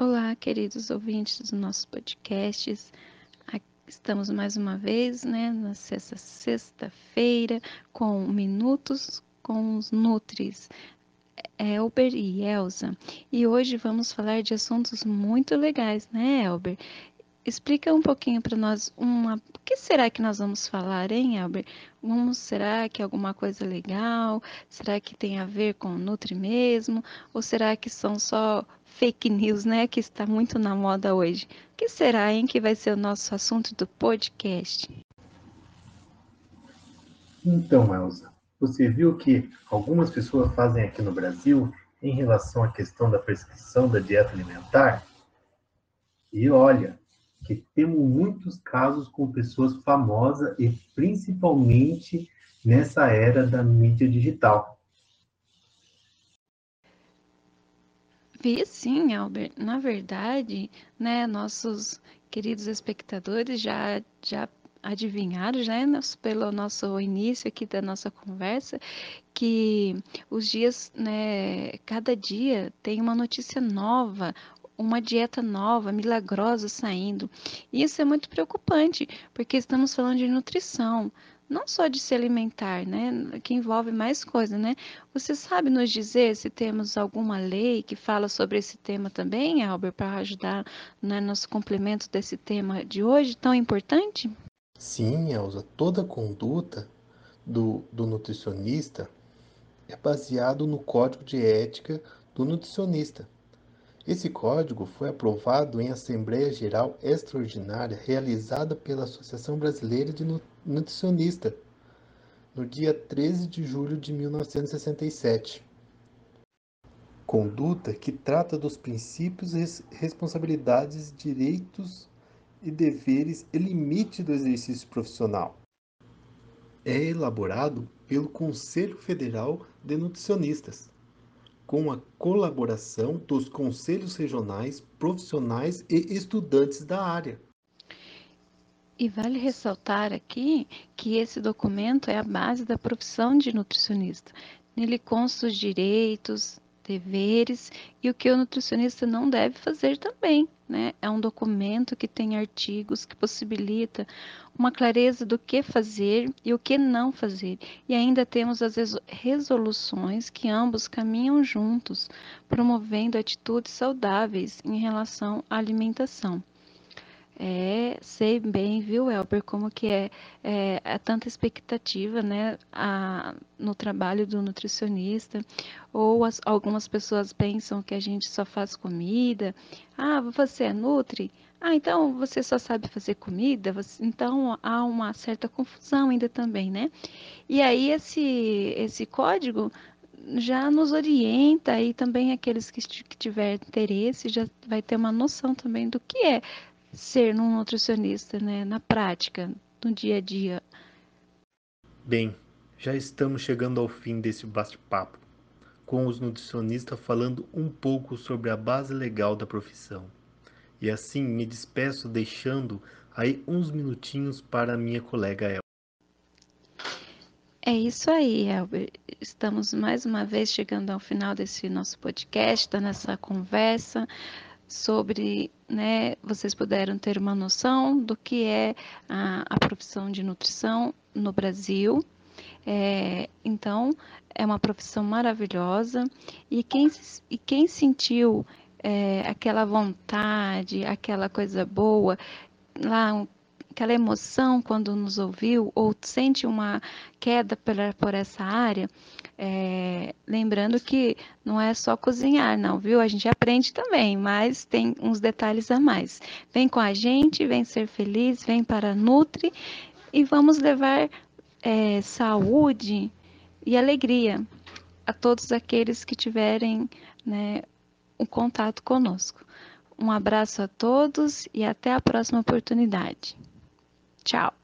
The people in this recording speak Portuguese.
Olá, queridos ouvintes dos nossos podcasts. Estamos mais uma vez, né, na sexta sexta-feira, com minutos com os Nutris, Elber e Elsa. E hoje vamos falar de assuntos muito legais, né, Elber? Explica um pouquinho para nós uma, o que será que nós vamos falar, hein, Elber? Vamos, será que é alguma coisa legal? Será que tem a ver com Nutri mesmo? Ou será que são só fake news, né, que está muito na moda hoje. O que será, hein, que vai ser o nosso assunto do podcast? Então, Elza, você viu que algumas pessoas fazem aqui no Brasil em relação à questão da prescrição da dieta alimentar? E olha, que temos muitos casos com pessoas famosas e principalmente nessa era da mídia digital. Vi sim, Albert. Na verdade, né, nossos queridos espectadores já, já adivinharam, já, né, pelo nosso início aqui da nossa conversa, que os dias, né, cada dia tem uma notícia nova, uma dieta nova, milagrosa saindo. E isso é muito preocupante, porque estamos falando de nutrição não só de se alimentar, né, que envolve mais coisas, né? Você sabe nos dizer se temos alguma lei que fala sobre esse tema também, Albert, para ajudar né, nosso complemento desse tema de hoje tão importante? Sim, Elza, toda conduta do, do nutricionista é baseado no código de ética do nutricionista. Esse código foi aprovado em Assembleia Geral Extraordinária realizada pela Associação Brasileira de Nutricionista no dia 13 de julho de 1967. Conduta que trata dos princípios, responsabilidades, direitos e deveres e limite do exercício profissional. É elaborado pelo Conselho Federal de Nutricionistas com a colaboração dos conselhos regionais, profissionais e estudantes da área. E vale ressaltar aqui que esse documento é a base da profissão de nutricionista. Nele consta os direitos, deveres e o que o nutricionista não deve fazer também. Né? É um documento que tem artigos que possibilita uma clareza do que fazer e o que não fazer. E ainda temos as resoluções que ambos caminham juntos, promovendo atitudes saudáveis em relação à alimentação. É, sei bem, viu, Elber, como que é, é, é tanta expectativa, né, a, no trabalho do nutricionista, ou as, algumas pessoas pensam que a gente só faz comida, ah, você é nutri? Ah, então você só sabe fazer comida? Você, então há uma certa confusão ainda também, né? E aí esse, esse código já nos orienta e também aqueles que, que tiver interesse já vai ter uma noção também do que é ser um nutricionista, né, na prática, no dia a dia. Bem, já estamos chegando ao fim desse bate-papo, com os nutricionistas falando um pouco sobre a base legal da profissão. E assim me despeço deixando aí uns minutinhos para a minha colega Elber. É isso aí, Elber. Estamos mais uma vez chegando ao final desse nosso podcast, da nossa conversa sobre, né, vocês puderam ter uma noção do que é a, a profissão de nutrição no Brasil. É, então, é uma profissão maravilhosa e quem, e quem sentiu é, aquela vontade, aquela coisa boa, lá aquela emoção quando nos ouviu ou sente uma queda por, por essa área, é, lembrando que não é só cozinhar, não, viu? A gente aprende também, mas tem uns detalhes a mais. Vem com a gente, vem ser feliz, vem para Nutri e vamos levar é, saúde e alegria a todos aqueles que tiverem né, um contato conosco. Um abraço a todos e até a próxima oportunidade. Tchau!